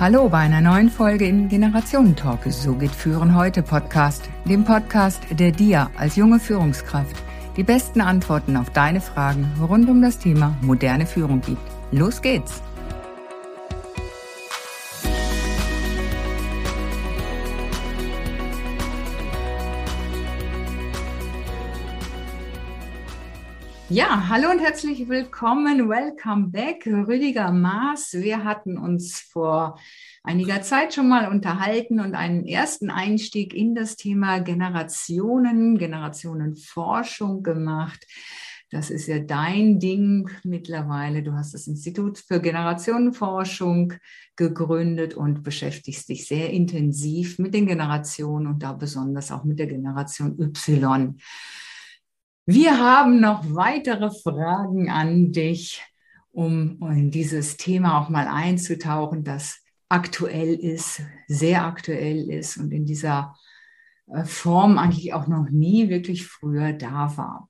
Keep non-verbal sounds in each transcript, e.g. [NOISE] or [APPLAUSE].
Hallo bei einer neuen Folge im Generationentalk. So geht Führen heute Podcast, dem Podcast, der dir als junge Führungskraft die besten Antworten auf deine Fragen rund um das Thema moderne Führung gibt. Los geht's! Ja, hallo und herzlich willkommen. Welcome back, Rüdiger Maas. Wir hatten uns vor einiger Zeit schon mal unterhalten und einen ersten Einstieg in das Thema Generationen, Generationenforschung gemacht. Das ist ja dein Ding mittlerweile. Du hast das Institut für Generationenforschung gegründet und beschäftigst dich sehr intensiv mit den Generationen und da besonders auch mit der Generation Y. Wir haben noch weitere Fragen an dich, um in dieses Thema auch mal einzutauchen, das aktuell ist, sehr aktuell ist und in dieser äh, Form eigentlich auch noch nie wirklich früher da war.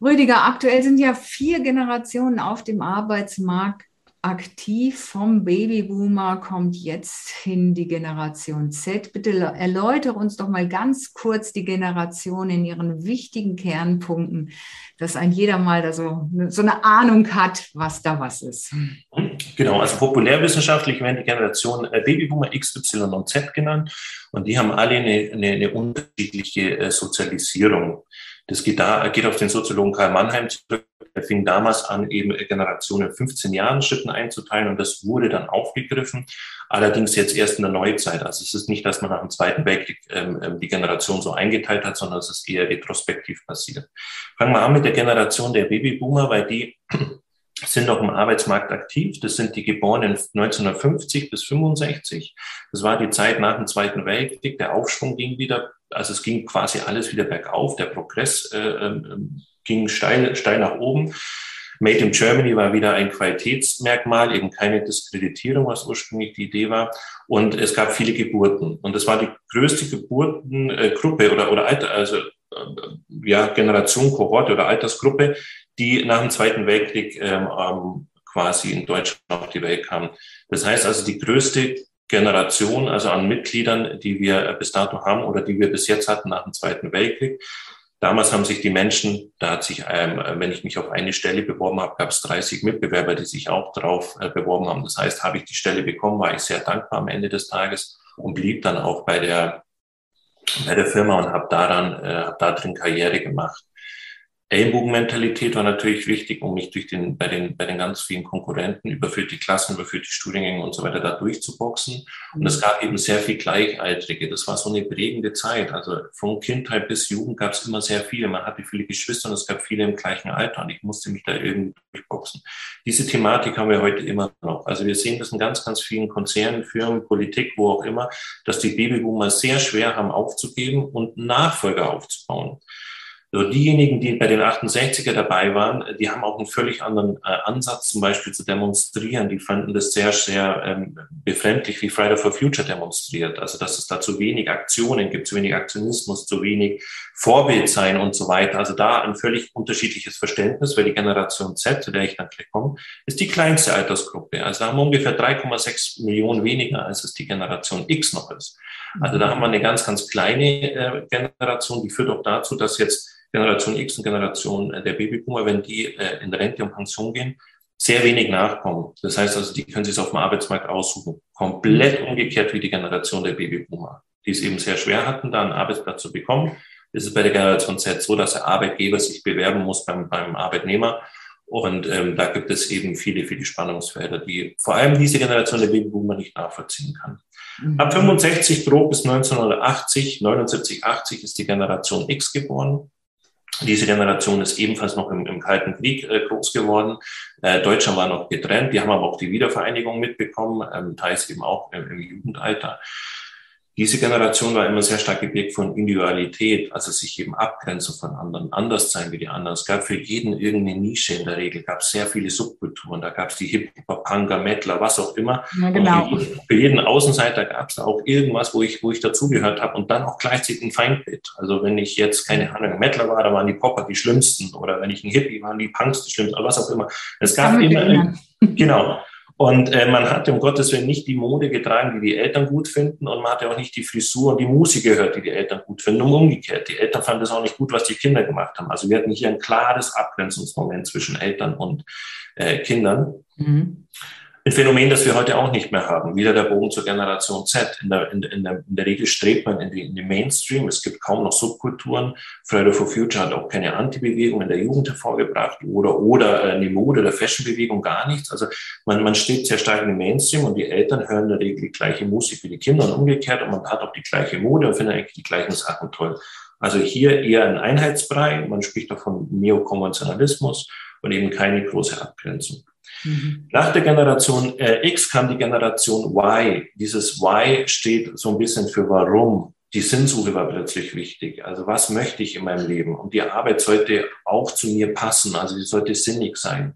Rüdiger, aktuell sind ja vier Generationen auf dem Arbeitsmarkt aktiv vom Babyboomer kommt jetzt hin die Generation Z. Bitte erläutere uns doch mal ganz kurz die Generation in ihren wichtigen Kernpunkten, dass ein jeder mal da so, so eine Ahnung hat, was da was ist. Genau, also populärwissenschaftlich werden die Generation äh, Babyboomer X, Y und Z genannt und die haben alle eine, eine, eine unterschiedliche äh, Sozialisierung. Das geht, da, geht auf den Soziologen Karl Mannheim zurück. Er fing damals an, eben Generationen 15 Jahren Schritten einzuteilen und das wurde dann aufgegriffen. Allerdings jetzt erst in der Neuzeit. Also es ist nicht, dass man nach dem Zweiten Weltkrieg ähm, ähm, die Generation so eingeteilt hat, sondern es ist eher retrospektiv passiert. Fangen wir an mit der Generation der Babyboomer, weil die sind noch im Arbeitsmarkt aktiv. Das sind die Geborenen 1950 bis 65. Das war die Zeit nach dem Zweiten Weltkrieg. Der Aufschwung ging wieder also es ging quasi alles wieder bergauf. Der Progress äh, ähm, ging steil, steil nach oben. Made in Germany war wieder ein Qualitätsmerkmal, eben keine Diskreditierung, was ursprünglich die Idee war. Und es gab viele Geburten. Und das war die größte Geburtengruppe oder, oder Alter, also äh, ja, Generation, Kohorte oder Altersgruppe, die nach dem Zweiten Weltkrieg ähm, ähm, quasi in Deutschland auf die Welt kam. Das heißt also, die größte Generation, also an Mitgliedern, die wir bis dato haben oder die wir bis jetzt hatten nach dem Zweiten Weltkrieg. Damals haben sich die Menschen, da hat sich, ähm, wenn ich mich auf eine Stelle beworben habe, gab es 30 Mitbewerber, die sich auch darauf äh, beworben haben. Das heißt, habe ich die Stelle bekommen, war ich sehr dankbar am Ende des Tages und blieb dann auch bei der bei der Firma und habe daran, äh, habe da drin Karriere gemacht. Ellbogenmentalität war natürlich wichtig, um mich durch den, bei den, bei den ganz vielen Konkurrenten, überfüllte Klassen, überfüllte Studiengänge und so weiter, da durchzuboxen. Und es gab eben sehr viel Gleichaltrige. Das war so eine prägende Zeit. Also von Kindheit bis Jugend gab es immer sehr viele. Man hatte viele Geschwister und es gab viele im gleichen Alter und ich musste mich da irgendwie durchboxen. Diese Thematik haben wir heute immer noch. Also wir sehen das in ganz, ganz vielen Konzernen, Firmen, Politik, wo auch immer, dass die Babyboomer sehr schwer haben aufzugeben und Nachfolger aufzubauen. So diejenigen, die bei den 68er dabei waren, die haben auch einen völlig anderen äh, Ansatz, zum Beispiel zu demonstrieren. Die fanden das sehr, sehr ähm, befremdlich, wie Friday for Future demonstriert. Also, dass es da zu wenig Aktionen gibt, zu wenig Aktionismus, zu wenig Vorbild sein und so weiter. Also da ein völlig unterschiedliches Verständnis, weil die Generation Z, zu der ich dann gleich komme, ist die kleinste Altersgruppe. Also da haben wir ungefähr 3,6 Millionen weniger, als es die Generation X noch ist. Also da haben wir eine ganz, ganz kleine äh, Generation, die führt auch dazu, dass jetzt Generation X und Generation äh, der Babyboomer, wenn die äh, in Rente und Pension gehen, sehr wenig nachkommen. Das heißt also, die können sich auf dem Arbeitsmarkt aussuchen. Komplett umgekehrt wie die Generation der Babyboomer, die es eben sehr schwer hatten, da einen Arbeitsplatz zu bekommen. Ist es bei der Generation Z so, dass der Arbeitgeber sich bewerben muss beim, beim Arbeitnehmer. Und ähm, da gibt es eben viele, viele Spannungsfelder, die vor allem diese Generation der Babyboomer nicht nachvollziehen kann. Mhm. Ab 65 grob bis 1980, 79, 80 ist die Generation X geboren. Diese Generation ist ebenfalls noch im, im Kalten Krieg äh, groß geworden. Äh, Deutschland war noch getrennt. Die haben aber auch die Wiedervereinigung mitbekommen, ähm, teils eben auch im, im Jugendalter diese Generation war immer sehr stark geprägt von Individualität, also sich eben abgrenzen von anderen, anders sein wie die anderen. Es gab für jeden irgendeine Nische in der Regel, gab sehr viele Subkulturen. Da gab es die Hip-Hop, Punker, Mettler, was auch immer. Ja, genau. für jeden Außenseiter gab es da auch irgendwas, wo ich, wo ich dazugehört habe und dann auch gleichzeitig ein Feindbild. Also wenn ich jetzt keine Ahnung, Mettler war, da waren die Popper die schlimmsten oder wenn ich ein Hippie war, waren die Punks die schlimmsten oder was auch immer. Es gab immer, genau. Und äh, man hat um Gottes Willen nicht die Mode getragen, die die Eltern gut finden, und man hatte auch nicht die Frisur und die Musik gehört, die die Eltern gut finden. Und umgekehrt, die Eltern fanden es auch nicht gut, was die Kinder gemacht haben. Also wir hatten hier ein klares Abgrenzungsmoment zwischen Eltern und äh, Kindern. Mhm. Ein Phänomen, das wir heute auch nicht mehr haben. Wieder der Bogen zur Generation Z. In der, in, in der, in der Regel strebt man in, die, in den Mainstream. Es gibt kaum noch Subkulturen. Friday for Future hat auch keine Anti-Bewegung in der Jugend hervorgebracht oder, oder äh, eine Mode- oder Fashion-Bewegung, gar nichts. Also man, man steht sehr stark den Mainstream und die Eltern hören in der Regel die gleiche Musik wie die Kinder und umgekehrt und man hat auch die gleiche Mode und findet eigentlich die gleichen Sachen toll. Also hier eher ein Einheitsbrei. Man spricht davon Neokonventionalismus und eben keine große Abgrenzung. Mhm. Nach der Generation äh, X kam die Generation Y. Dieses Y steht so ein bisschen für warum. Die Sinnsuche war plötzlich wichtig. Also was möchte ich in meinem Leben? Und die Arbeit sollte auch zu mir passen. Also sie sollte sinnig sein.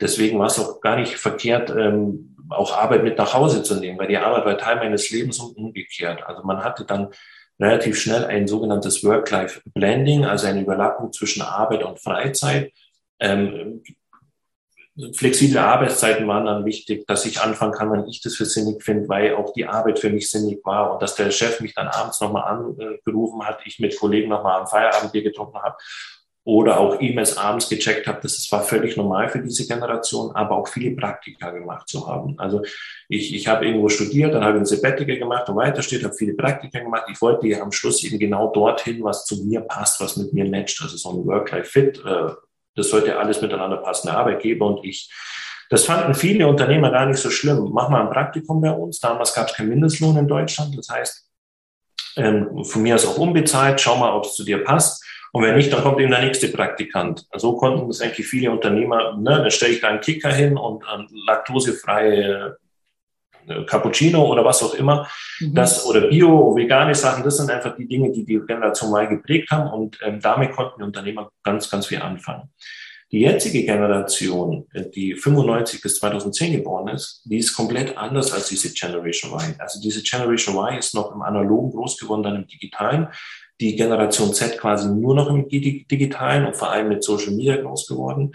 Deswegen war es auch gar nicht verkehrt, ähm, auch Arbeit mit nach Hause zu nehmen, weil die Arbeit war Teil meines Lebens und umgekehrt. Also man hatte dann relativ schnell ein sogenanntes Work-Life-Blending, also eine Überlappung zwischen Arbeit und Freizeit. Ähm, flexible Arbeitszeiten waren dann wichtig, dass ich anfangen kann, wenn ich das für sinnig finde, weil auch die Arbeit für mich sinnig war und dass der Chef mich dann abends nochmal angerufen hat, ich mit Kollegen nochmal am Feierabendbier getrunken habe oder auch E-Mails abends gecheckt habe. Das war völlig normal für diese Generation, aber auch viele Praktika gemacht zu haben. Also ich, ich habe irgendwo studiert, dann habe ich ein Sabbatical gemacht und weiter steht, habe viele Praktika gemacht. Ich wollte ja am Schluss eben genau dorthin, was zu mir passt, was mit mir matcht. Also so ein Work-Life-Fit, äh, das sollte alles miteinander passen, der Arbeitgeber und ich. Das fanden viele Unternehmer gar nicht so schlimm. Mach mal ein Praktikum bei uns. Damals gab es keinen Mindestlohn in Deutschland. Das heißt, ähm, von mir aus auch unbezahlt. Schau mal, ob es zu dir passt. Und wenn nicht, dann kommt eben der nächste Praktikant. So konnten das eigentlich viele Unternehmer, ne, dann stelle ich da einen Kicker hin und ähm, laktosefreie Cappuccino oder was auch immer, mhm. das oder Bio, vegane Sachen, das sind einfach die Dinge, die die Generation Y geprägt haben und ähm, damit konnten die Unternehmer ganz, ganz viel anfangen. Die jetzige Generation, äh, die 95 bis 2010 geboren ist, die ist komplett anders als diese Generation Y. Also diese Generation Y ist noch im Analogen groß geworden, dann im Digitalen. Die Generation Z quasi nur noch im Digitalen und vor allem mit Social Media groß geworden.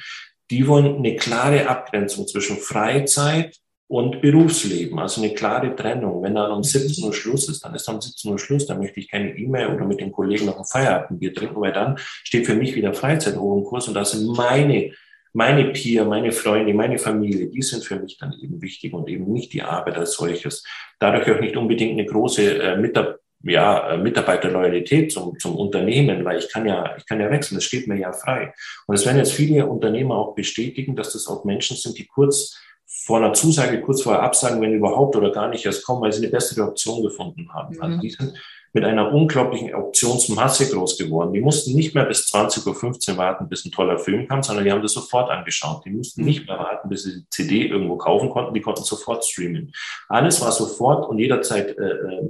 Die wollen eine klare Abgrenzung zwischen Freizeit und Berufsleben, also eine klare Trennung. Wenn dann um 17 Uhr Schluss ist, dann ist dann um 17 Uhr Schluss, dann möchte ich keine E-Mail oder mit den Kollegen noch ein Feierabendbier trinken, weil dann steht für mich wieder Freizeit hoch im Kurs und das sind meine, meine Peer, meine Freunde, meine Familie, die sind für mich dann eben wichtig und eben nicht die Arbeit als solches. Dadurch auch nicht unbedingt eine große äh, Mitarbeiter ja, äh, Mitarbeiterloyalität zum, zum Unternehmen, weil ich kann ja, ich kann ja wechseln, das steht mir ja frei. Und es werden jetzt viele Unternehmer auch bestätigen, dass das auch Menschen sind, die kurz vor einer Zusage kurz vorher absagen, wenn überhaupt oder gar nicht erst kommen, weil sie eine bessere Option gefunden haben. Mhm. Also die sind mit einer unglaublichen Optionsmasse groß geworden. Die mussten nicht mehr bis 20.15 Uhr warten, bis ein toller Film kam, sondern die haben das sofort angeschaut. Die mussten mhm. nicht mehr warten, bis sie die CD irgendwo kaufen konnten, die konnten sofort streamen. Alles war sofort und jederzeit äh, äh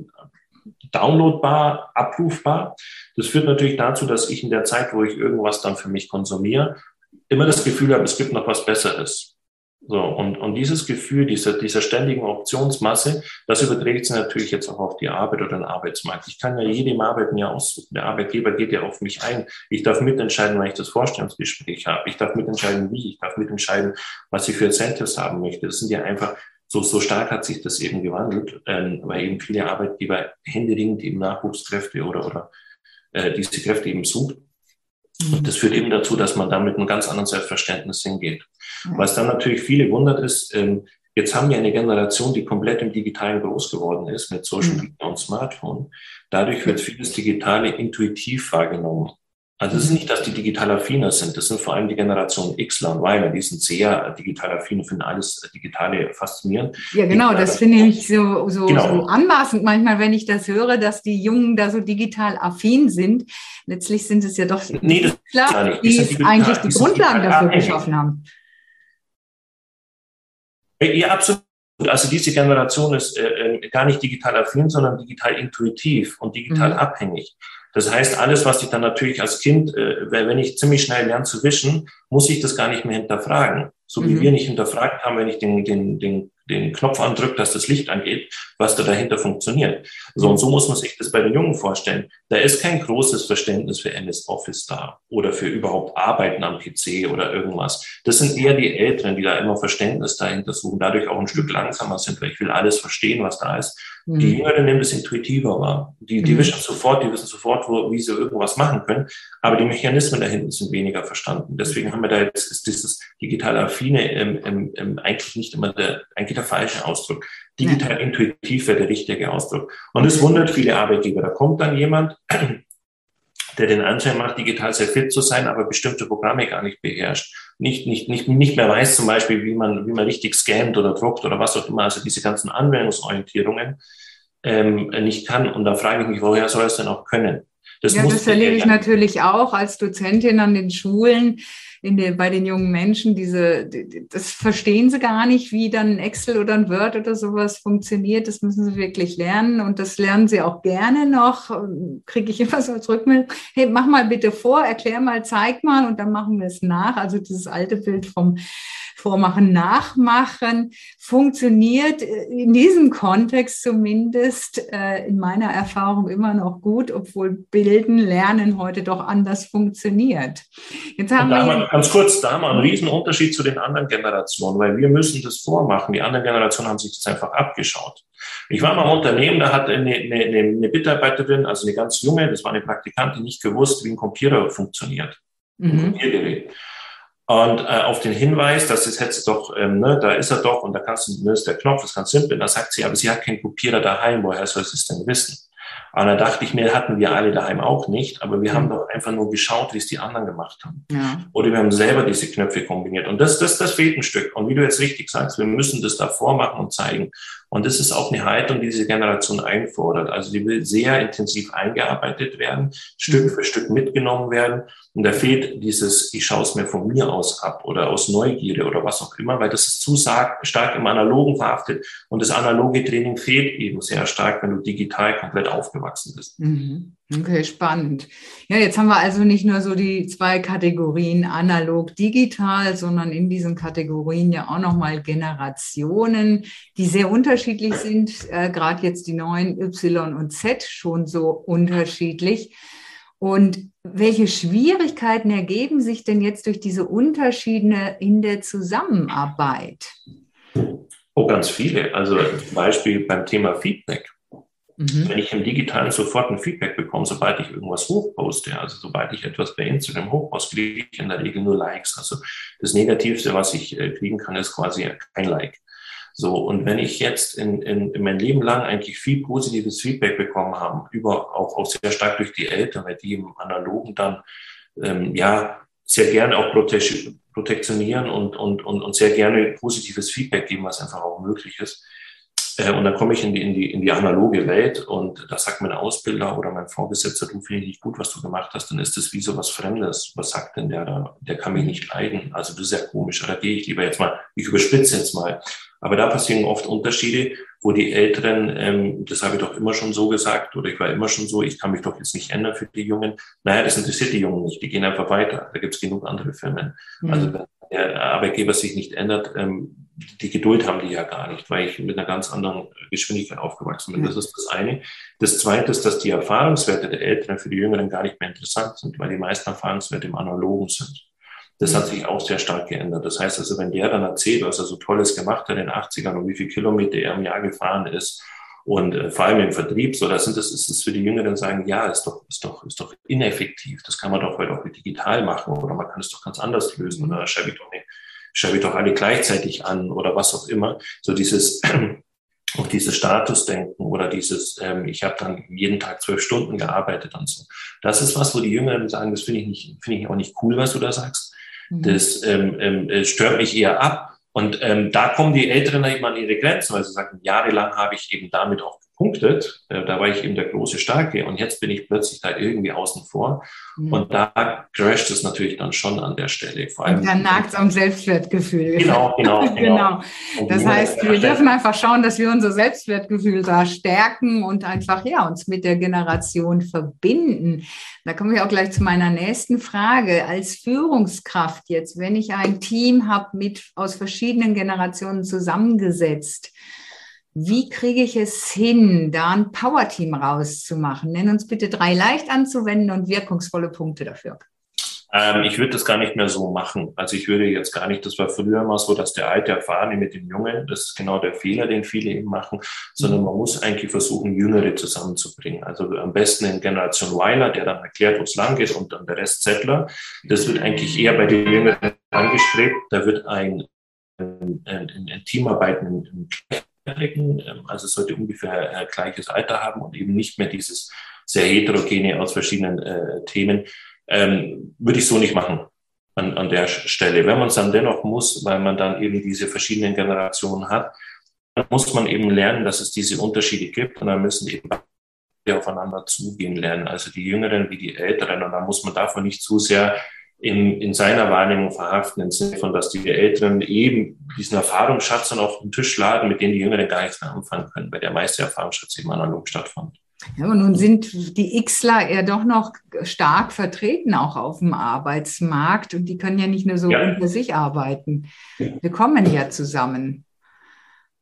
downloadbar, abrufbar. Das führt natürlich dazu, dass ich in der Zeit, wo ich irgendwas dann für mich konsumiere, immer das Gefühl habe, es gibt noch was Besseres. So, und, und dieses Gefühl dieser, dieser ständigen Optionsmasse, das überträgt sich natürlich jetzt auch auf die Arbeit oder den Arbeitsmarkt. Ich kann ja jedem Arbeiten ja aussuchen. Der Arbeitgeber geht ja auf mich ein. Ich darf mitentscheiden, wann ich das Vorstellungsgespräch habe. Ich darf mitentscheiden, wie. Ich darf mitentscheiden, was ich für Incentives haben möchte. Das sind ja einfach, so, so stark hat sich das eben gewandelt, ähm, weil eben viele Arbeitgeber händeringend eben Nachwuchskräfte oder, oder äh, diese Kräfte eben sucht. Und das führt eben dazu, dass man da mit einem ganz anderen Selbstverständnis hingeht. Was dann natürlich viele wundert ist, ähm, jetzt haben wir eine Generation, die komplett im Digitalen groß geworden ist, mit Social Media und Smartphone. Dadurch wird vieles Digitale intuitiv wahrgenommen. Also es ist nicht, dass die digital affiner sind. Das sind vor allem die Generation Xler und Yler. Die sind sehr digital affin und finden alles Digitale faszinierend. Ja, genau. Digital das finde ich so, so, genau. so anmaßend manchmal, wenn ich das höre, dass die Jungen da so digital affin sind. Letztlich sind es ja doch nee, das klar, die, die digital, eigentlich die, die Grundlagen dafür geschaffen haben. Ja, absolut. Also diese Generation ist äh, äh, gar nicht digital affin, sondern digital intuitiv und digital mhm. abhängig. Das heißt, alles, was ich dann natürlich als Kind, äh, wenn ich ziemlich schnell lerne zu wischen, muss ich das gar nicht mehr hinterfragen. So wie mhm. wir nicht hinterfragt haben, wenn ich den, den, den den Knopf andrückt, dass das Licht angeht, was da dahinter funktioniert. So und so muss man sich das bei den Jungen vorstellen. Da ist kein großes Verständnis für MS Office da oder für überhaupt Arbeiten am PC oder irgendwas. Das sind eher die Älteren, die da immer Verständnis dahinter suchen, dadurch auch ein Stück langsamer sind, weil ich will alles verstehen, was da ist. Mhm. Die Jüngeren nehmen das intuitiver wahr. Die, die mhm. wissen sofort, die wissen sofort, wo, wie sie irgendwas machen können. Aber die Mechanismen dahinten sind weniger verstanden. Deswegen haben wir da jetzt ist dieses digital affine ähm, ähm, ähm, eigentlich nicht immer der, eigentlich der falsche Ausdruck. Digital ja. intuitiv wäre der richtige Ausdruck. Und es wundert viele Arbeitgeber. Da kommt dann jemand, der den Anschein macht, digital sehr fit zu sein, aber bestimmte Programme gar nicht beherrscht. Nicht, nicht, nicht, nicht mehr weiß zum Beispiel, wie man, wie man richtig scannt oder druckt oder was auch immer, also diese ganzen Anwendungsorientierungen ähm, nicht kann. Und da frage ich mich, woher soll es denn auch können? Das, ja, das erlebe ich natürlich auch als Dozentin an den Schulen in den, bei den jungen Menschen. Diese, das verstehen sie gar nicht, wie dann ein Excel oder ein Word oder sowas funktioniert. Das müssen sie wirklich lernen und das lernen sie auch gerne noch. Kriege ich immer so als Rückmeldung, hey, mach mal bitte vor, erklär mal, zeig mal und dann machen wir es nach. Also dieses alte Bild vom Vormachen, Nachmachen funktioniert in diesem Kontext zumindest äh, in meiner Erfahrung immer noch gut, obwohl Bilden, Lernen heute doch anders funktioniert. Jetzt haben wir haben, ganz kurz, da haben wir einen riesen Unterschied zu den anderen Generationen, weil wir müssen das vormachen. Die anderen Generationen haben sich das einfach abgeschaut. Ich war mal im Unternehmen, da hat eine, eine, eine Mitarbeiterin, also eine ganz junge, das war eine Praktikantin, nicht gewusst, wie ein Computer funktioniert. Ein mhm. Kopiergerät. Und äh, auf den Hinweis, dass es jetzt doch, ähm, ne, da ist er doch und da kannst du, ne, ist der Knopf, das ist ganz simpel. Da sagt sie, aber sie hat keinen Kopierer daheim, woher soll sie es denn wissen? Und da dachte ich mir, hatten wir alle daheim auch nicht, aber wir mhm. haben doch einfach nur geschaut, wie es die anderen gemacht haben. Ja. Oder wir haben selber diese Knöpfe kombiniert. Und das, das, das fehlt ein Stück. Und wie du jetzt richtig sagst, wir müssen das da vormachen und zeigen. Und das ist auch eine Haltung, die diese Generation einfordert. Also die will sehr intensiv eingearbeitet werden, Stück für Stück mitgenommen werden. Und da fehlt dieses, ich schaue es mir von mir aus ab oder aus Neugierde oder was auch immer, weil das ist zu stark im Analogen verhaftet. Und das analoge Training fehlt eben sehr stark, wenn du digital komplett aufgewachsen bist. Mhm. Okay, spannend. Ja, jetzt haben wir also nicht nur so die zwei Kategorien analog, digital, sondern in diesen Kategorien ja auch nochmal Generationen, die sehr unterschiedlich sind. Äh, Gerade jetzt die neuen Y und Z schon so unterschiedlich. Und welche Schwierigkeiten ergeben sich denn jetzt durch diese Unterschiede in der Zusammenarbeit? Oh, ganz viele. Also zum Beispiel beim Thema Feedback. Mhm. Wenn ich im Digitalen sofort ein Feedback bekomme, sobald ich irgendwas hochposte, also sobald ich etwas bei Instagram hochposte, kriege ich in der Regel nur Likes. Also das Negativste, was ich äh, kriegen kann, ist quasi kein Like. So, und wenn ich jetzt in, in, in mein Leben lang eigentlich viel positives Feedback bekommen habe, über auch, auch sehr stark durch die Eltern, weil die im Analogen dann ähm, ja sehr gerne auch protektionieren und, und, und, und sehr gerne positives Feedback geben, was einfach auch möglich ist, und dann komme ich in die, in, die, in die analoge Welt und da sagt mein Ausbilder oder mein Vorgesetzter, du finde ich nicht gut, was du gemacht hast, dann ist das wie so was Fremdes. Was sagt denn der da? Der kann mich nicht leiden. Also das ist ja komisch. Da gehe ich lieber jetzt mal, ich überspitze jetzt mal. Aber da passieren oft Unterschiede, wo die Älteren, ähm, das habe ich doch immer schon so gesagt, oder ich war immer schon so, ich kann mich doch jetzt nicht ändern für die Jungen. Naja, das interessiert die Jungen nicht, die gehen einfach weiter. Da gibt es genug andere Firmen. Mhm. Also der Arbeitgeber sich nicht ändert, ähm, die Geduld haben die ja gar nicht, weil ich mit einer ganz anderen Geschwindigkeit aufgewachsen bin. Das ist das eine. Das zweite ist, dass die Erfahrungswerte der Älteren für die Jüngeren gar nicht mehr interessant sind, weil die meisten Erfahrungswerte im Analogen sind. Das hat sich auch sehr stark geändert. Das heißt also, wenn der dann erzählt, was er so Tolles gemacht hat in den 80ern und wie viele Kilometer er im Jahr gefahren ist und äh, vor allem im Vertrieb, so, das sind das, ist es für die Jüngeren sagen, ja, ist doch, ist doch, ist doch ineffektiv. Das kann man doch heute auch digital machen oder man kann es doch ganz anders lösen oder schreibe ich doch eine schreibe ich doch alle gleichzeitig an oder was auch immer. So dieses [CLEARS THROAT] auch dieses Statusdenken oder dieses, ähm, ich habe dann jeden Tag zwölf Stunden gearbeitet und so. Das ist was, wo die Jüngeren sagen, das finde ich nicht, finde ich auch nicht cool, was du da sagst. Mhm. Das ähm, ähm, stört mich eher ab. Und ähm, da kommen die Älteren eben an ihre Grenzen, weil sie sagen, jahrelang habe ich eben damit auch gepunktet. Äh, da war ich eben der große Starke und jetzt bin ich plötzlich da irgendwie außen vor. Mhm. Und da crasht es natürlich dann schon an der Stelle. Vor allem, und dann nagt es am Selbstwertgefühl. Genau, genau. [LAUGHS] genau. genau. Das heißt, wir dürfen einfach schauen, dass wir unser Selbstwertgefühl da stärken und einfach ja uns mit der Generation verbinden. Da kommen wir auch gleich zu meiner nächsten Frage. Als Führungskraft jetzt, wenn ich ein Team habe mit aus verschiedenen Generationen zusammengesetzt, wie kriege ich es hin, da ein Power-Team rauszumachen? Nenn uns bitte drei leicht anzuwenden und wirkungsvolle Punkte dafür. Ähm, ich würde das gar nicht mehr so machen. Also ich würde jetzt gar nicht, das war früher immer so, dass der alte Erfahrene mit dem Jungen, das ist genau der Fehler, den viele eben machen, sondern man muss eigentlich versuchen, Jüngere zusammenzubringen. Also am besten in Generation Weiler, der dann erklärt, wo es lang geht und dann der Rest Zettler. Das wird eigentlich eher bei den Jüngeren angestrebt. Da wird ein, ein, ein, ein Teamarbeit, ein, Jährigen, ähm, also sollte ungefähr äh, gleiches Alter haben und eben nicht mehr dieses sehr heterogene aus verschiedenen äh, Themen, ähm, würde ich so nicht machen an, an der Stelle. Wenn man es dann dennoch muss, weil man dann eben diese verschiedenen Generationen hat, dann muss man eben lernen, dass es diese Unterschiede gibt und dann müssen eben aufeinander zugehen lernen, also die Jüngeren wie die Älteren und dann muss man davon nicht zu sehr in, in seiner Wahrnehmung verhaften, im Sinne von, dass die Älteren eben diesen Erfahrungsschatz dann auf den Tisch laden, mit dem die Jüngeren gar nichts mehr anfangen können, weil der meiste Erfahrungsschatz eben analog stattfand. Ja, und nun sind die Xler ja doch noch stark vertreten, auch auf dem Arbeitsmarkt. Und die können ja nicht nur so ja. unter sich arbeiten. Wir kommen ja zusammen.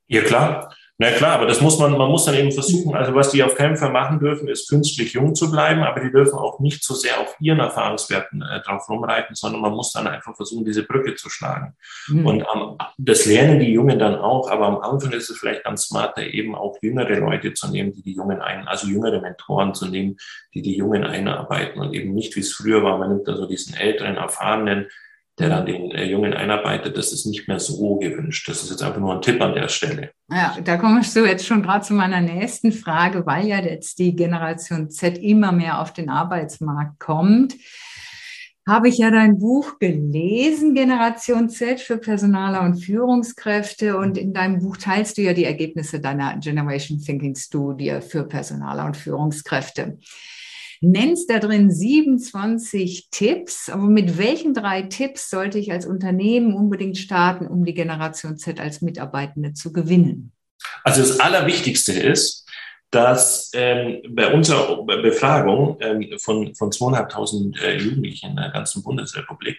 Ja, klar. Na klar, aber das muss man, man muss dann eben versuchen, also was die auf keinen Fall machen dürfen, ist künstlich jung zu bleiben, aber die dürfen auch nicht so sehr auf ihren Erfahrungswerten äh, drauf rumreiten, sondern man muss dann einfach versuchen, diese Brücke zu schlagen. Mhm. Und ähm, das lernen die Jungen dann auch, aber am Anfang ist es vielleicht ganz smarter, eben auch jüngere Leute zu nehmen, die die Jungen ein, also jüngere Mentoren zu nehmen, die die Jungen einarbeiten und eben nicht, wie es früher war, man nimmt also diesen älteren, erfahrenen, der dann den äh, Jungen einarbeitet, das ist nicht mehr so gewünscht. Das ist jetzt einfach nur ein Tipp an der Stelle. Ja, da komme ich so jetzt schon gerade zu meiner nächsten Frage, weil ja jetzt die Generation Z immer mehr auf den Arbeitsmarkt kommt. Habe ich ja dein Buch gelesen, Generation Z für Personaler und Führungskräfte. Und in deinem Buch teilst du ja die Ergebnisse deiner Generation Thinking Studie für Personaler und Führungskräfte nennst da drin 27 Tipps. Aber mit welchen drei Tipps sollte ich als Unternehmen unbedingt starten, um die Generation Z als Mitarbeitende zu gewinnen? Also das Allerwichtigste ist, dass ähm, bei unserer Befragung ähm, von, von 2.500 äh, Jugendlichen in der ganzen Bundesrepublik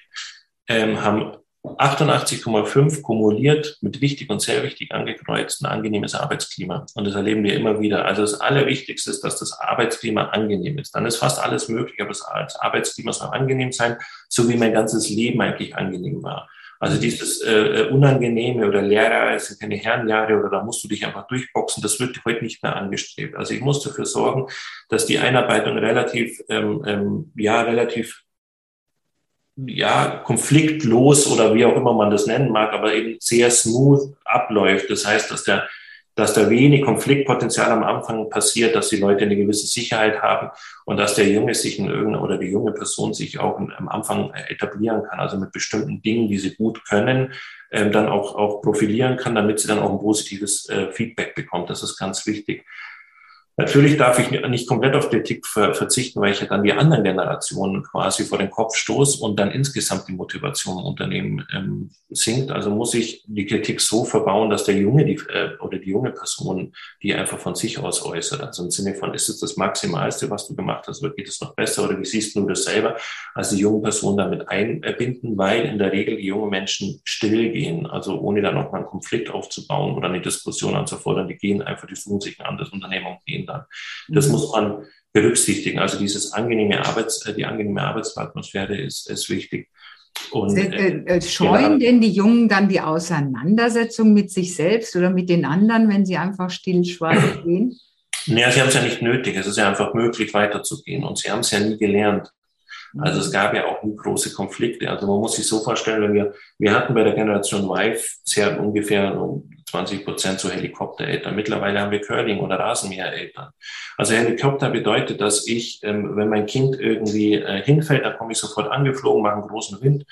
ähm, haben 88,5 kumuliert mit wichtig und sehr wichtig angekreuzt ein angenehmes Arbeitsklima. Und das erleben wir immer wieder. Also das Allerwichtigste ist, dass das Arbeitsklima angenehm ist. Dann ist fast alles möglich, aber das Arbeitsklima soll angenehm sein, so wie mein ganzes Leben eigentlich angenehm war. Also dieses äh, äh Unangenehme oder Lehrer, es sind keine Herrenjahre oder da musst du dich einfach durchboxen, das wird heute nicht mehr angestrebt. Also ich muss dafür sorgen, dass die Einarbeitung relativ, ähm, ähm, ja, relativ ja, konfliktlos oder wie auch immer man das nennen mag, aber eben sehr smooth abläuft. Das heißt, dass der, dass da wenig Konfliktpotenzial am Anfang passiert, dass die Leute eine gewisse Sicherheit haben und dass der Junge sich in irgendeiner oder die junge Person sich auch am Anfang etablieren kann, also mit bestimmten Dingen, die sie gut können, ähm, dann auch, auch profilieren kann, damit sie dann auch ein positives äh, Feedback bekommt. Das ist ganz wichtig. Natürlich darf ich nicht komplett auf Kritik verzichten, weil ich ja dann die anderen Generationen quasi vor den Kopf stoße und dann insgesamt die Motivation im Unternehmen ähm, sinkt. Also muss ich die Kritik so verbauen, dass der Junge die, äh, oder die junge Person die einfach von sich aus äußert. Also im Sinne von, ist es das Maximalste, was du gemacht hast, oder geht es noch besser oder wie siehst du das selber? Also die junge Person damit einbinden, weil in der Regel die jungen Menschen still gehen, also ohne dann nochmal einen Konflikt aufzubauen oder eine Diskussion anzufordern. Die gehen einfach, die suchen sich ein anderes Unternehmen und gehen dann. Das mhm. muss man berücksichtigen. Also dieses angenehme Arbeits, äh, die angenehme Arbeitsatmosphäre ist, ist wichtig. Und, äh, äh, scheuen genau. denn die Jungen dann die Auseinandersetzung mit sich selbst oder mit den anderen, wenn sie einfach stillschweigend [CLEARS THROAT] gehen? Naja, sie haben es ja nicht nötig. Es ist ja einfach möglich, weiterzugehen. Und sie haben es ja nie gelernt. Also es gab ja auch nie große Konflikte. Also man muss sich so vorstellen, wenn wir, wir hatten bei der Generation Y sehr ungefähr 20 Prozent so Helikoptereltern. Mittlerweile haben wir Curling- oder Rasenmähereltern. Also Helikopter bedeutet, dass ich, ähm, wenn mein Kind irgendwie äh, hinfällt, dann komme ich sofort angeflogen, mache einen großen Wind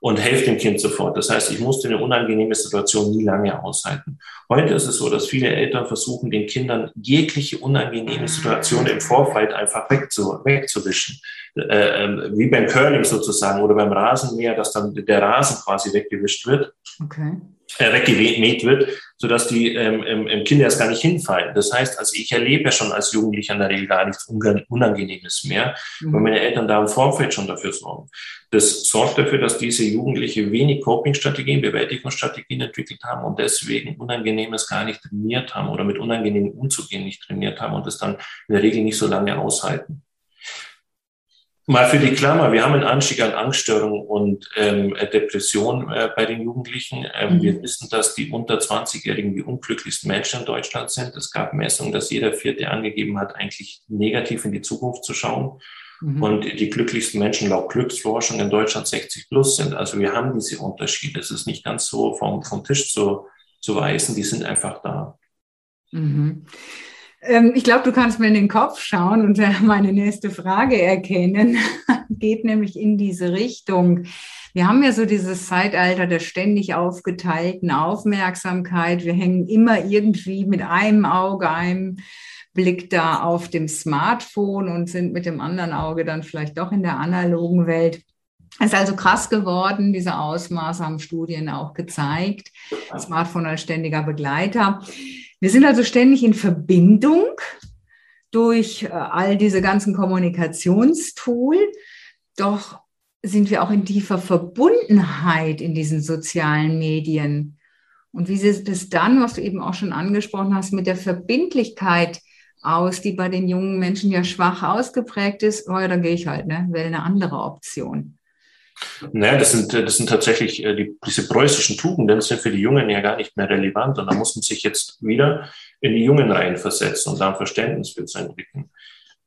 und helfe dem Kind sofort. Das heißt, ich musste eine unangenehme Situation nie lange aushalten. Heute ist es so, dass viele Eltern versuchen, den Kindern jegliche unangenehme Situation im Vorfeld einfach wegzu, wegzuwischen. Äh, äh, wie beim Curling sozusagen oder beim Rasenmäher, dass dann der Rasen quasi weggewischt wird. Okay äh, weggemäht wird, sodass die ähm, ähm, Kinder erst gar nicht hinfallen. Das heißt, also ich erlebe ja schon als Jugendlicher in der Regel gar nichts Unangenehmes mehr, mhm. weil meine Eltern da im Vorfeld schon dafür sorgen. Das sorgt dafür, dass diese Jugendliche wenig Coping-Strategien, Bewältigungsstrategien entwickelt haben und deswegen Unangenehmes gar nicht trainiert haben oder mit Unangenehmen umzugehen nicht trainiert haben und das dann in der Regel nicht so lange aushalten. Mal für die Klammer, wir haben einen Anstieg an Angststörungen und ähm, Depression äh, bei den Jugendlichen. Ähm, mhm. Wir wissen, dass die unter 20-Jährigen die unglücklichsten Menschen in Deutschland sind. Es gab Messungen, dass jeder Vierte angegeben hat, eigentlich negativ in die Zukunft zu schauen. Mhm. Und die glücklichsten Menschen laut Glücksforschung in Deutschland 60 plus sind. Also wir haben diese Unterschiede. Es ist nicht ganz so vom, vom Tisch zu, zu weisen, die sind einfach da. Mhm. Ähm, ich glaube, du kannst mir in den Kopf schauen und [LAUGHS] meine nächste Frage erkennen. [LAUGHS] Geht nämlich in diese Richtung. Wir haben ja so dieses Zeitalter der ständig aufgeteilten Aufmerksamkeit. Wir hängen immer irgendwie mit einem Auge, einem Blick da auf dem Smartphone und sind mit dem anderen Auge dann vielleicht doch in der analogen Welt. Es ist also krass geworden, diese Ausmaße haben Studien auch gezeigt. Smartphone als ständiger Begleiter. Wir sind also ständig in Verbindung durch äh, all diese ganzen Kommunikationstool. Doch sind wir auch in tiefer Verbundenheit in diesen sozialen Medien. Und wie sieht es dann, was du eben auch schon angesprochen hast, mit der Verbindlichkeit aus, die bei den jungen Menschen ja schwach ausgeprägt ist? Oh ja, dann gehe ich halt, ne, wähle eine andere Option. Naja, das sind, das sind tatsächlich äh, die, diese preußischen Tugenden sind für die Jungen ja gar nicht mehr relevant. Und da muss man sich jetzt wieder in die Jungen reinversetzen und da ein Verständnis für zu entwickeln.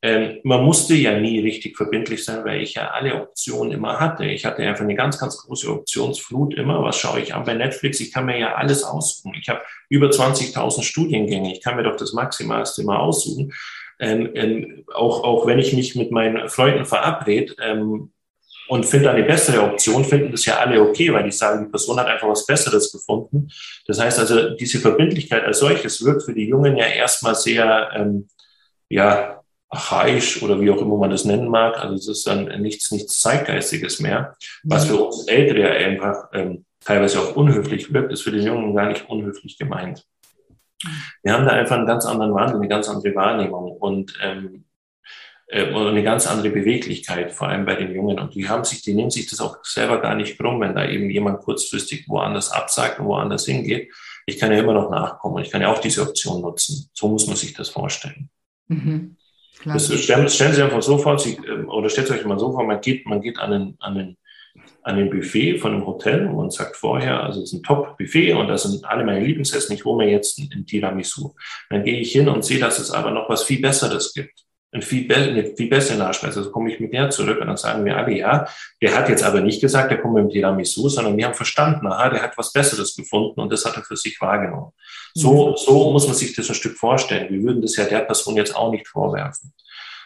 Ähm, man musste ja nie richtig verbindlich sein, weil ich ja alle Optionen immer hatte. Ich hatte einfach eine ganz, ganz große Optionsflut immer. Was schaue ich an bei Netflix? Ich kann mir ja alles aussuchen. Ich habe über 20.000 Studiengänge. Ich kann mir doch das Maximalste immer aussuchen. Ähm, ähm, auch, auch wenn ich mich mit meinen Freunden verabrede, ähm, und finde eine bessere Option, finden das ja alle okay, weil die sagen, die Person hat einfach was Besseres gefunden. Das heißt also, diese Verbindlichkeit als solches wirkt für die Jungen ja erstmal sehr, ähm, ja, archaisch oder wie auch immer man das nennen mag. Also es ist dann nichts, nichts Zeitgeistiges mehr. Was für uns Ältere ja einfach ähm, teilweise auch unhöflich wirkt, ist für den Jungen gar nicht unhöflich gemeint. Wir haben da einfach einen ganz anderen Wandel, eine ganz andere Wahrnehmung. Und ähm, äh, eine ganz andere Beweglichkeit, vor allem bei den Jungen. Und die haben sich, die nehmen sich das auch selber gar nicht krumm, wenn da eben jemand kurzfristig woanders absagt und woanders hingeht. Ich kann ja immer noch nachkommen. Ich kann ja auch diese Option nutzen. So muss man sich das vorstellen. Mhm. Das stellen, stellen Sie einfach so vor, Sie, ähm, oder stellt euch mal so vor, man geht, man geht an den, an den, an den Buffet von einem Hotel und sagt vorher, also es ist ein Top-Buffet und da sind alle meine Lieblingsessen, ich hole mir jetzt ein Tiramisu. Dann gehe ich hin und sehe, dass es aber noch was viel Besseres gibt ein viel, eine viel bessere Nachspeise. Also komme ich mit der zurück und dann sagen wir alle, ja, der hat jetzt aber nicht gesagt, der kommt mit dem Tiramisu, sondern wir haben verstanden, aha, der hat was Besseres gefunden und das hat er für sich wahrgenommen. So, mhm. so muss man sich das ein Stück vorstellen. Wir würden das ja der Person jetzt auch nicht vorwerfen.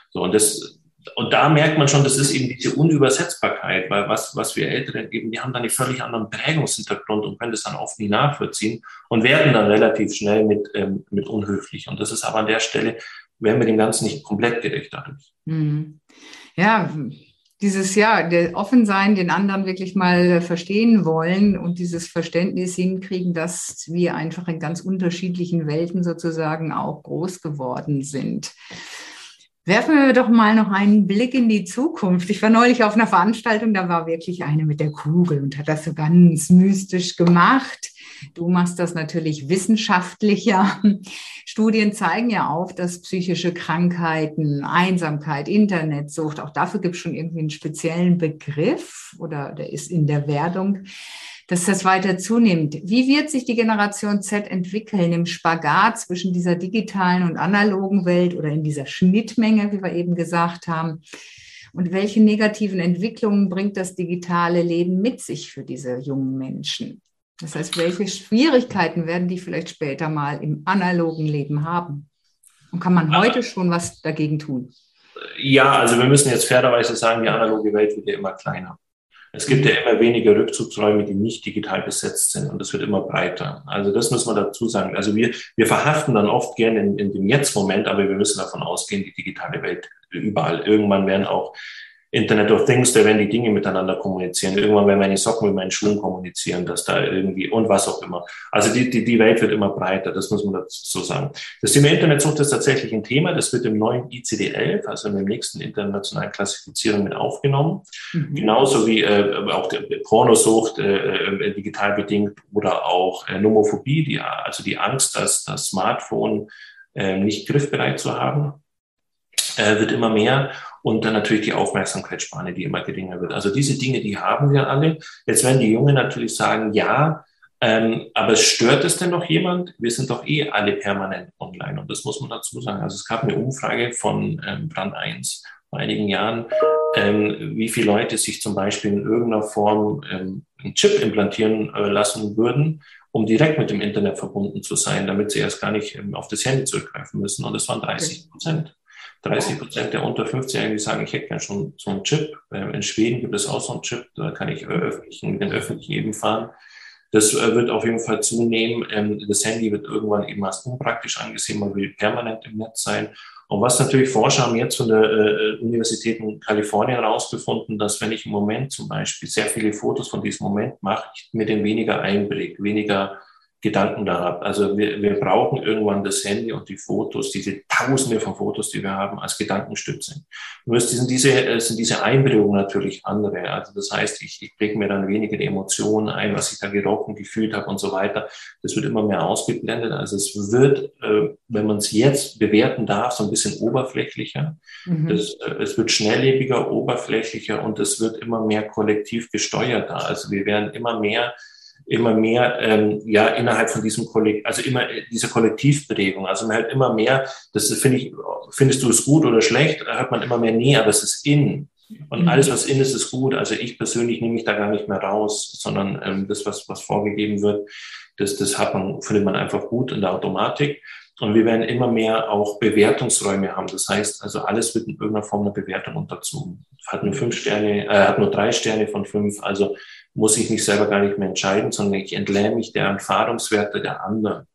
So, und das, und da merkt man schon, das ist eben diese Unübersetzbarkeit, weil was, was wir Älteren geben, die haben dann einen völlig anderen Prägungshintergrund und können das dann oft nie nachvollziehen und werden dann relativ schnell mit, ähm, mit unhöflich. Und das ist aber an der Stelle werden wir dem Ganzen nicht komplett gerecht dadurch. Mhm. Ja, dieses ja, der offen sein, den anderen wirklich mal verstehen wollen und dieses Verständnis hinkriegen, dass wir einfach in ganz unterschiedlichen Welten sozusagen auch groß geworden sind. Werfen wir doch mal noch einen Blick in die Zukunft. Ich war neulich auf einer Veranstaltung, da war wirklich eine mit der Kugel und hat das so ganz mystisch gemacht. Du machst das natürlich wissenschaftlicher. [LAUGHS] Studien zeigen ja auf, dass psychische Krankheiten, Einsamkeit, Internetsucht, auch dafür gibt es schon irgendwie einen speziellen Begriff oder der ist in der Werdung, dass das weiter zunimmt. Wie wird sich die Generation Z entwickeln im Spagat zwischen dieser digitalen und analogen Welt oder in dieser Schnittmenge, wie wir eben gesagt haben? Und welche negativen Entwicklungen bringt das digitale Leben mit sich für diese jungen Menschen? Das heißt, welche Schwierigkeiten werden die vielleicht später mal im analogen Leben haben? Und kann man heute schon was dagegen tun? Ja, also wir müssen jetzt fairerweise sagen, die analoge Welt wird ja immer kleiner. Es gibt ja immer weniger Rückzugsräume, die nicht digital besetzt sind und es wird immer breiter. Also das muss man dazu sagen. Also wir, wir verhaften dann oft gerne in, in dem Jetzt-Moment, aber wir müssen davon ausgehen, die digitale Welt überall. Irgendwann werden auch Internet of Things, da werden die Dinge miteinander kommunizieren. Irgendwann werden meine Socken mit meinen Schuhen kommunizieren, dass da irgendwie und was auch immer. Also die, die, die Welt wird immer breiter, das muss man dazu sagen. Das Thema Internetsucht ist tatsächlich ein Thema, das wird im neuen ICD-11, also in der nächsten internationalen Klassifizierung mit aufgenommen. Mhm. Genauso wie äh, auch der Pornosucht äh, äh, digital bedingt oder auch äh, Nomophobie, die, also die Angst, dass das Smartphone äh, nicht griffbereit zu haben, äh, wird immer mehr und dann natürlich die Aufmerksamkeitsspanne, die immer geringer wird. Also diese Dinge, die haben wir alle. Jetzt werden die Jungen natürlich sagen, ja, ähm, aber stört es denn noch jemand? Wir sind doch eh alle permanent online und das muss man dazu sagen. Also es gab eine Umfrage von ähm, Brand 1 vor einigen Jahren, ähm, wie viele Leute sich zum Beispiel in irgendeiner Form ähm, einen Chip implantieren äh, lassen würden, um direkt mit dem Internet verbunden zu sein, damit sie erst gar nicht ähm, auf das Handy zurückgreifen müssen. Und das waren 30 Prozent. 30 Prozent der unter 50-Jährigen, die sagen, ich hätte gerne schon so einen Chip. Ähm, in Schweden gibt es auch so einen Chip, da kann ich öffentlichen, den öffentlichen eben fahren. Das äh, wird auf jeden Fall zunehmen. Ähm, das Handy wird irgendwann eben als unpraktisch angesehen, man will permanent im Netz sein. Und was natürlich Forscher haben jetzt von der äh, Universität in Kalifornien herausgefunden, dass wenn ich im Moment zum Beispiel sehr viele Fotos von diesem Moment mache, ich mir den weniger einprägt, weniger Gedanken da habe. Also wir, wir brauchen irgendwann das Handy und die Fotos, diese Tausende von Fotos, die wir haben, als Gedankenstütze. Nur sind diese, äh, sind diese Einbildungen natürlich andere. Also das heißt, ich, ich präge mir dann weniger die Emotionen ein, was ich da gerochen, gefühlt habe und so weiter. Das wird immer mehr ausgeblendet. Also es wird, äh, wenn man es jetzt bewerten darf, so ein bisschen oberflächlicher. Mhm. Das, äh, es wird schnelllebiger, oberflächlicher und es wird immer mehr kollektiv gesteuerter. Also wir werden immer mehr immer mehr ähm, ja innerhalb von diesem Kollektiv, also immer äh, dieser Kollektivbewegung, also man hat immer mehr, das finde ich, findest du es gut oder schlecht, hat man immer mehr, nee, aber es ist in. Und mhm. alles, was in ist, ist gut. Also ich persönlich nehme mich da gar nicht mehr raus, sondern ähm, das, was, was vorgegeben wird, das, das hat man, findet man einfach gut in der Automatik. Und wir werden immer mehr auch Bewertungsräume haben. Das heißt, also alles wird in irgendeiner Form eine Bewertung unterzogen. Hat nur fünf Sterne, äh, hat nur drei Sterne von fünf. Also muss ich mich selber gar nicht mehr entscheiden, sondern ich entlähme mich der Erfahrungswerte der anderen,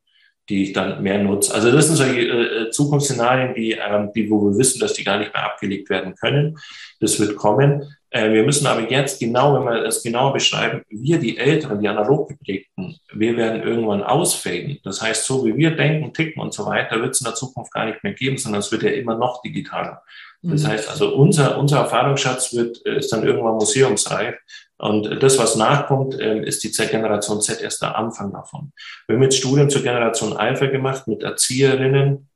die ich dann mehr nutze. Also das sind solche äh, Zukunftsszenarien, die, ähm, die, wo wir wissen, dass die gar nicht mehr abgelegt werden können. Das wird kommen. Äh, wir müssen aber jetzt genau, wenn wir das genauer beschreiben, wir, die Älteren, die analog geprägten, wir werden irgendwann ausfaden. Das heißt, so wie wir denken, ticken und so weiter, wird es in der Zukunft gar nicht mehr geben, sondern es wird ja immer noch digitaler. Das mhm. heißt also, unser, unser Erfahrungsschatz wird, äh, ist dann irgendwann museumsreif. Und das, was nachkommt, ähm, ist die Generation Z erst der Anfang davon. Wir haben jetzt Studien zur Generation Alpha gemacht mit Erzieherinnen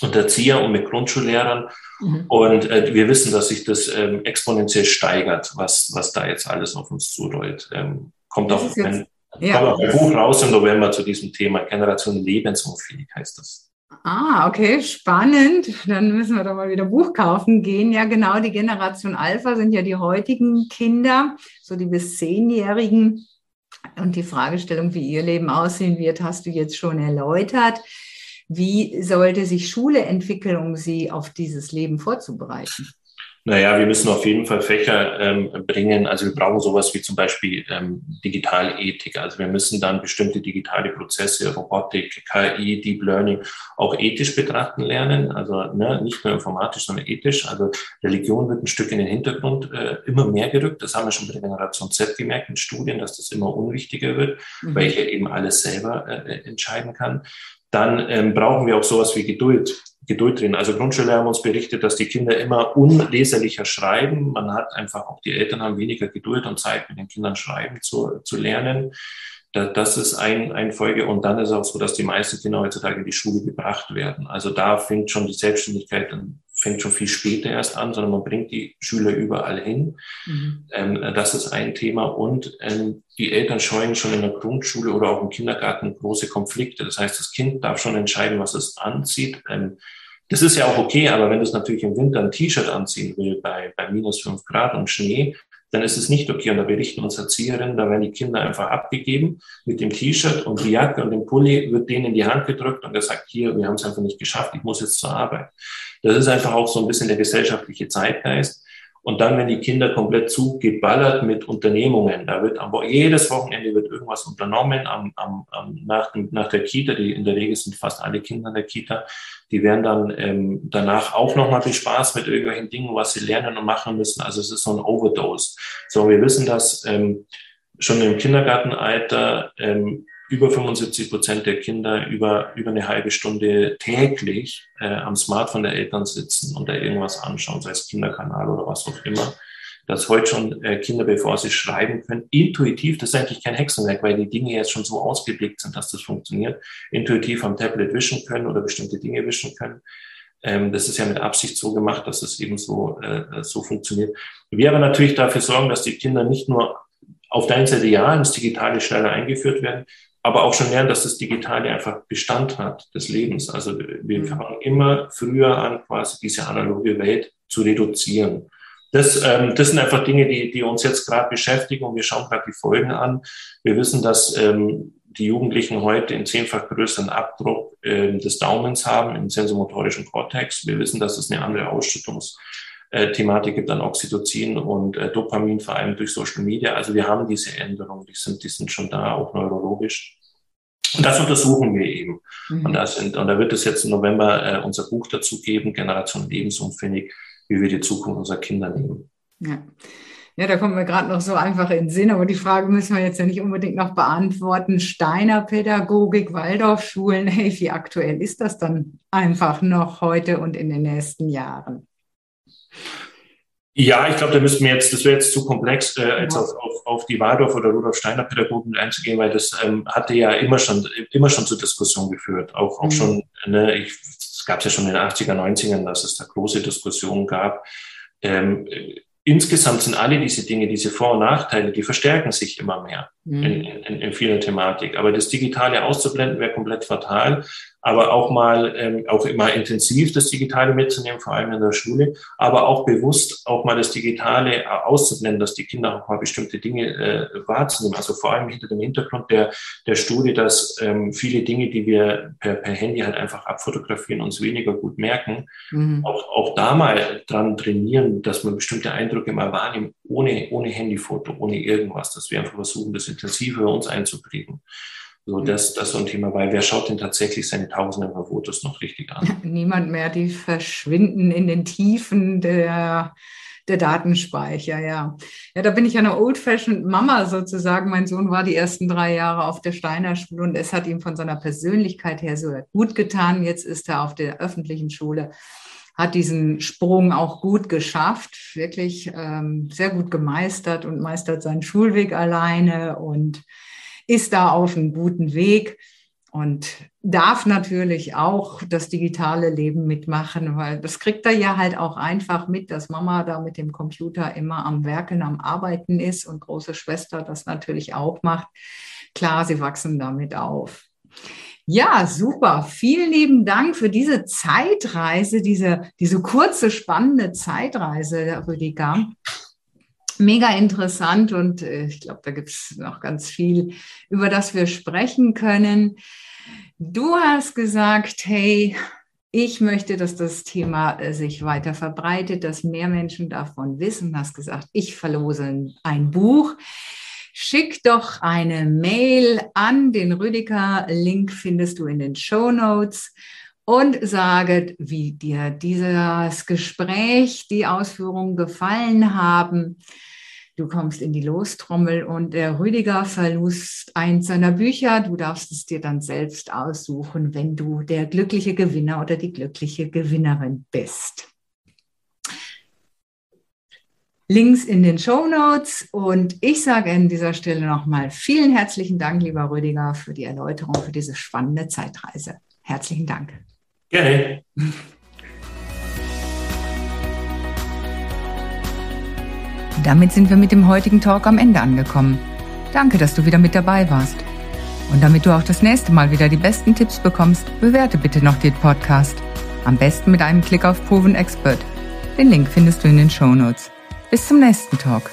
und Erzieher und mit Grundschullehrern. Mhm. Und äh, wir wissen, dass sich das ähm, exponentiell steigert, was, was da jetzt alles auf uns zurollt. Ähm, kommt auch ein, ja. kommt auch ein Buch raus im November zu diesem Thema. Generation Lebensunfähig heißt das. Ah, okay, spannend. Dann müssen wir doch mal wieder Buch kaufen gehen. Ja, genau, die Generation Alpha sind ja die heutigen Kinder, so die bis Zehnjährigen. Und die Fragestellung, wie ihr Leben aussehen wird, hast du jetzt schon erläutert. Wie sollte sich Schule entwickeln, um sie auf dieses Leben vorzubereiten? Naja, wir müssen auf jeden Fall Fächer ähm, bringen. Also wir brauchen sowas wie zum Beispiel ähm, Digitalethik. Also wir müssen dann bestimmte digitale Prozesse, Robotik, KI, Deep Learning auch ethisch betrachten lernen. Also ne, nicht nur informatisch, sondern ethisch. Also Religion wird ein Stück in den Hintergrund äh, immer mehr gerückt. Das haben wir schon bei der Generation Z gemerkt in Studien, dass das immer unwichtiger wird, mhm. weil ich ja eben alles selber äh, entscheiden kann. Dann ähm, brauchen wir auch sowas wie Geduld. Geduld drin. Also Grundschüler haben uns berichtet, dass die Kinder immer unleserlicher schreiben. Man hat einfach auch die Eltern haben weniger Geduld und Zeit, mit den Kindern schreiben zu, zu lernen. Das ist ein, ein Folge. Und dann ist auch so, dass die meisten Kinder heutzutage in die Schule gebracht werden. Also da fängt schon die Selbstständigkeit dann fängt schon viel später erst an, sondern man bringt die Schüler überall hin. Mhm. Ähm, das ist ein Thema. Und ähm, die Eltern scheuen schon in der Grundschule oder auch im Kindergarten große Konflikte. Das heißt, das Kind darf schon entscheiden, was es anzieht. Ähm, Das ist ja auch okay, aber wenn es natürlich im Winter ein T-Shirt anziehen will bei, bei minus fünf Grad und Schnee, dann ist es nicht okay. Und da berichten uns Erzieherinnen, da werden die Kinder einfach abgegeben mit dem T-Shirt und die Jacke und dem Pulli wird denen in die Hand gedrückt und gesagt, hier, wir haben es einfach nicht geschafft, ich muss jetzt zur Arbeit. Das ist einfach auch so ein bisschen der gesellschaftliche Zeitgeist. Und dann, wenn die Kinder komplett zugeballert mit Unternehmungen, da wird am, jedes Wochenende wird irgendwas unternommen am, am, am, nach, nach der Kita, die in der Regel sind fast alle Kinder in der Kita, die werden dann ähm, danach auch nochmal bespaßt mit irgendwelchen Dingen, was sie lernen und machen müssen. Also es ist so ein Overdose. So, wir wissen, dass ähm, schon im Kindergartenalter ähm, über 75 Prozent der Kinder über, über eine halbe Stunde täglich äh, am Smartphone der Eltern sitzen und da irgendwas anschauen, sei es Kinderkanal oder was auch immer. Dass heute schon äh, Kinder, bevor sie schreiben können, intuitiv, das ist eigentlich kein Hexenwerk, weil die Dinge jetzt schon so ausgeblickt sind, dass das funktioniert, intuitiv am Tablet wischen können oder bestimmte Dinge wischen können. Ähm, das ist ja mit Absicht so gemacht, dass es eben so, äh, so funktioniert. Wir aber natürlich dafür sorgen, dass die Kinder nicht nur auf der einen Seite ja ins Digitale schneller eingeführt werden, aber auch schon lernen, dass das Digitale einfach Bestand hat des Lebens. Also wir mhm. fangen immer früher an, quasi diese analoge Welt zu reduzieren. Das, ähm, das sind einfach Dinge, die, die uns jetzt gerade beschäftigen und wir schauen gerade die Folgen an. Wir wissen, dass ähm, die Jugendlichen heute einen zehnfach größeren Abdruck äh, des Daumens haben im sensomotorischen Kortex. Wir wissen, dass es eine andere Ausschüttungsthematik gibt an Oxytocin und äh, Dopamin, vor allem durch Social Media. Also wir haben diese Änderungen, die sind, die sind schon da, auch neurologisch. Und das untersuchen wir eben. Mhm. Und, da sind, und da wird es jetzt im November äh, unser Buch dazu geben, Generation Lebensumfähig, wie wir die Zukunft unserer Kinder nehmen. Ja. Ja, da kommt mir gerade noch so einfach in den Sinn, aber die Frage müssen wir jetzt ja nicht unbedingt noch beantworten. Steiner Pädagogik, Waldorfschulen, hey, wie aktuell ist das dann einfach noch heute und in den nächsten Jahren? Ja, ich glaube, da müssten wir jetzt, das wäre jetzt zu komplex, äh, als ja. auf, auf, auf die Waldorf- oder Rudolf-Steiner Pädagogen einzugehen, weil das ähm, hatte ja immer schon, immer schon zur Diskussion geführt. Auch, auch mhm. schon, ne, ich, es gab ja schon in den 80er, 90ern, dass es da große Diskussionen gab. Ähm, insgesamt sind alle diese Dinge, diese Vor- und Nachteile, die verstärken sich immer mehr. In, in, in vieler Thematik. Aber das Digitale auszublenden wäre komplett fatal aber auch mal ähm, auch immer intensiv das Digitale mitzunehmen, vor allem in der Schule, aber auch bewusst auch mal das Digitale äh, auszublenden, dass die Kinder auch mal bestimmte Dinge äh, wahrzunehmen. Also vor allem hinter dem Hintergrund der, der Studie, dass ähm, viele Dinge, die wir per, per Handy halt einfach abfotografieren, uns weniger gut merken. Mhm. Auch, auch da mal dran trainieren, dass man bestimmte Eindrücke mal wahrnimmt, ohne, ohne Handyfoto, ohne irgendwas, dass wir einfach versuchen, das intensiver uns einzuprägen. So, das, das ist so ein Thema, weil wer schaut denn tatsächlich seine Tausenden von Fotos noch richtig an? [LAUGHS] Niemand mehr, die verschwinden in den Tiefen der, der Datenspeicher, ja. Ja, da bin ich eine old-fashioned Mama sozusagen. Mein Sohn war die ersten drei Jahre auf der Steiner Schule und es hat ihm von seiner Persönlichkeit her so gut getan. Jetzt ist er auf der öffentlichen Schule, hat diesen Sprung auch gut geschafft, wirklich ähm, sehr gut gemeistert und meistert seinen Schulweg alleine und ist da auf einem guten Weg und darf natürlich auch das digitale Leben mitmachen, weil das kriegt er ja halt auch einfach mit, dass Mama da mit dem Computer immer am Werken, am Arbeiten ist und große Schwester das natürlich auch macht. Klar, sie wachsen damit auf. Ja, super. Vielen lieben Dank für diese Zeitreise, diese, diese kurze, spannende Zeitreise, Rüdiger mega interessant und äh, ich glaube, da gibt es noch ganz viel, über das wir sprechen können. Du hast gesagt, hey, ich möchte, dass das Thema äh, sich weiter verbreitet, dass mehr Menschen davon wissen. Du hast gesagt, ich verlose ein Buch. Schick doch eine Mail an den Rüdiger. Link findest du in den Show Notes und sage, wie dir dieses Gespräch, die Ausführungen gefallen haben. Du kommst in die Lostrommel und der Rüdiger verlust eins seiner Bücher. Du darfst es dir dann selbst aussuchen, wenn du der glückliche Gewinner oder die glückliche Gewinnerin bist. Links in den Show Notes. Und ich sage an dieser Stelle nochmal vielen herzlichen Dank, lieber Rüdiger, für die Erläuterung, für diese spannende Zeitreise. Herzlichen Dank. Gerne. [LAUGHS] Damit sind wir mit dem heutigen Talk am Ende angekommen. Danke, dass du wieder mit dabei warst. Und damit du auch das nächste Mal wieder die besten Tipps bekommst, bewerte bitte noch den Podcast. Am besten mit einem Klick auf Proven Expert. Den Link findest du in den Show Notes. Bis zum nächsten Talk.